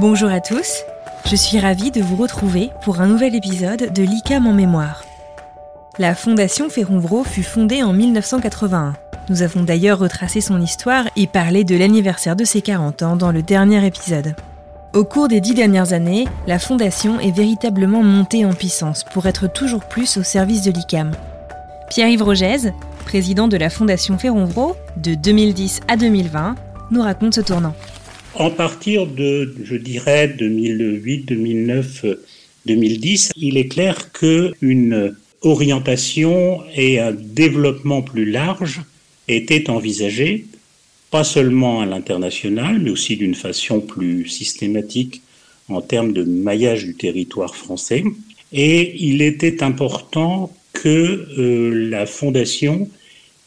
Bonjour à tous, je suis ravie de vous retrouver pour un nouvel épisode de l'ICAM en mémoire. La Fondation Ferronvro fut fondée en 1981. Nous avons d'ailleurs retracé son histoire et parlé de l'anniversaire de ses 40 ans dans le dernier épisode. Au cours des dix dernières années, la Fondation est véritablement montée en puissance pour être toujours plus au service de l'ICAM. Pierre-Yves Rogez, président de la Fondation Ferronvro, de 2010 à 2020, nous raconte ce tournant. En partir de, je dirais, 2008, 2009, 2010, il est clair qu'une orientation et un développement plus large étaient envisagés pas seulement à l'international, mais aussi d'une façon plus systématique en termes de maillage du territoire français. Et il était important que euh, la Fondation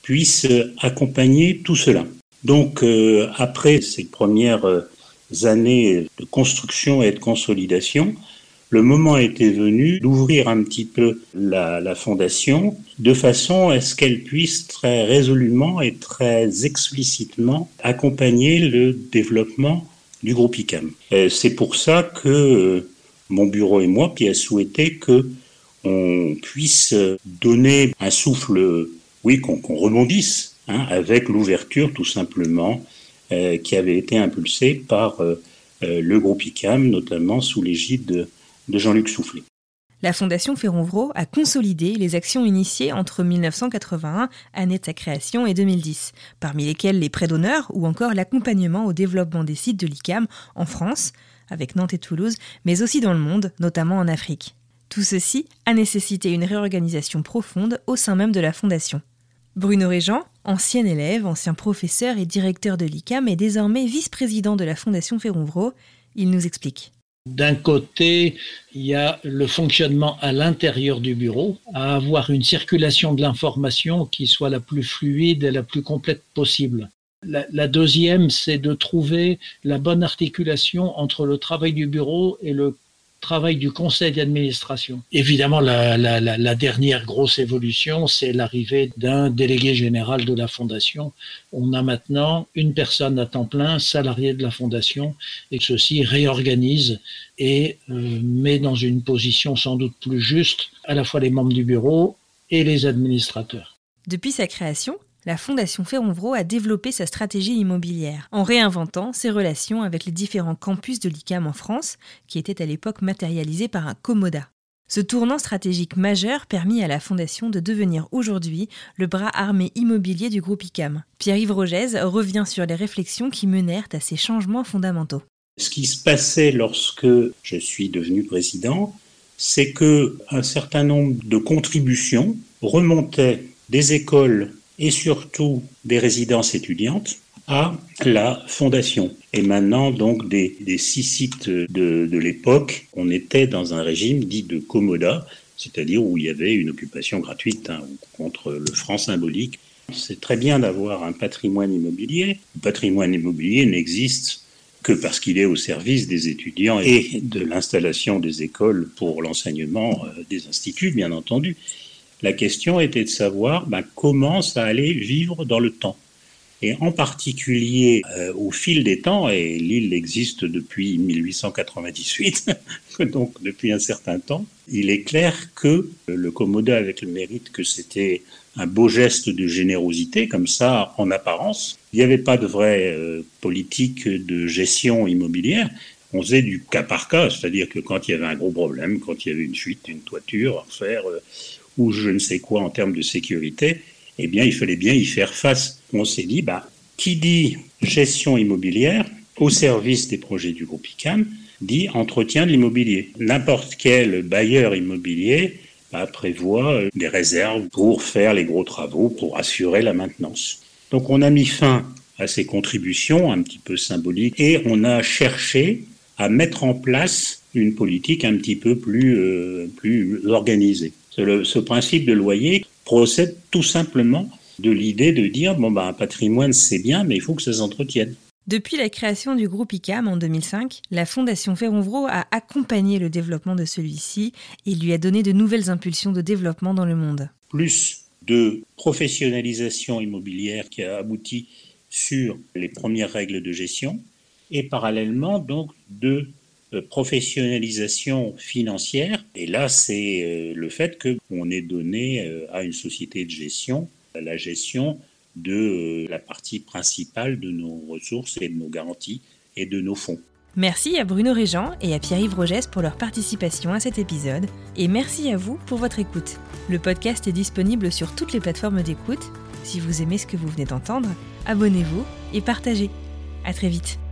puisse accompagner tout cela. Donc, euh, après ces premières euh, années de construction et de consolidation, le moment était venu d'ouvrir un petit peu la, fondation de façon à ce qu'elle puisse très résolument et très explicitement accompagner le développement du groupe ICAM. C'est pour ça que euh, mon bureau et moi qui a souhaité que on puisse donner un souffle, oui, qu'on rebondisse hein, avec l'ouverture tout simplement euh, qui avait été impulsée par euh, le groupe ICAM, notamment sous l'égide de Jean-Luc Soufflet. La Fondation Ferronvro a consolidé les actions initiées entre 1981, année de sa création, et 2010, parmi lesquelles les prêts d'honneur ou encore l'accompagnement au développement des sites de l'ICAM en France, avec Nantes et Toulouse, mais aussi dans le monde, notamment en Afrique. Tout ceci a nécessité une réorganisation profonde au sein même de la Fondation. Bruno Régent, ancien élève, ancien professeur et directeur de l'ICAM, est désormais vice-président de la Fondation Ferronvro. Il nous explique. D'un côté, il y a le fonctionnement à l'intérieur du bureau, à avoir une circulation de l'information qui soit la plus fluide et la plus complète possible. La, deuxième, c'est de trouver la bonne articulation entre le travail du bureau et le travail du conseil d'administration. Évidemment, la, dernière grosse évolution, c'est l'arrivée d'un délégué général de la fondation. On a maintenant une personne à temps plein, salarié de la fondation, et ceci réorganise et euh, met dans une position sans doute plus juste à la fois les membres du bureau et les administrateurs. Depuis sa création, la Fondation Ferronvro a développé sa stratégie immobilière en réinventant ses relations avec les différents campus de l'ICAM en France, qui étaient à l'époque matérialisés par un commoda. Ce tournant stratégique majeur permit à la Fondation de devenir aujourd'hui le bras armé immobilier du groupe ICAM. Pierre-Yves Rogez revient sur les réflexions qui menèrent à ces changements fondamentaux. Ce qui se passait lorsque je suis devenu président, c'est que un certain nombre de contributions remontaient des écoles et surtout des résidences étudiantes à la fondation. Et maintenant, donc, des, six sites de, l'époque, on était dans un régime dit de commoda, c'est-à-dire où il y avait une occupation gratuite hein, contre le franc symbolique. C'est très bien d'avoir un patrimoine immobilier. Le patrimoine immobilier n'existe que parce qu'il est au service des étudiants et de l'installation des écoles pour l'enseignement euh, des instituts, bien entendu. La question était de savoir ben, comment ça allait vivre dans le temps. Et en particulier euh, au fil des temps, et l'île existe depuis 1898, donc depuis un certain temps, il est clair que le Commoda, avec le mérite que c'était un beau geste de générosité, comme ça, en apparence, il n'y avait pas de vraie euh, politique de gestion immobilière. On faisait du cas par cas, c'est-à-dire que quand il y avait un gros problème, quand il y avait une fuite, une toiture à refaire, ou je ne sais quoi en termes de sécurité, eh bien, il fallait bien y faire face. On s'est dit, bah, qui dit gestion immobilière au service des projets du groupe ICAM dit entretien de l'immobilier. N'importe quel bailleur immobilier bah, prévoit euh, des réserves pour faire les gros travaux, pour assurer la maintenance. Donc on a mis fin à ces contributions un petit peu symboliques et on a cherché à mettre en place une politique un petit peu plus, euh, plus organisée ce principe de loyer procède tout simplement de l'idée de dire bon bah un patrimoine c'est bien mais il faut que ça s'entretienne. Depuis la création du groupe ICAM en 2005, la Fondation Ferronvro a accompagné le développement de celui-ci et lui a donné de nouvelles impulsions de développement dans le monde. Plus de professionnalisation immobilière qui a abouti sur les premières règles de gestion et parallèlement donc de professionnalisation financière. Et là, c'est euh, le fait qu'on ait donné à une société de gestion la gestion de la partie principale de nos ressources et de nos garanties et de nos fonds. Merci à Bruno Régent et à Pierre-Yves Rogès pour leur participation à cet épisode. Et merci à vous pour votre écoute. Le podcast est disponible sur toutes les plateformes d'écoute. Si vous aimez ce que vous venez d'entendre, abonnez-vous et partagez. À très vite.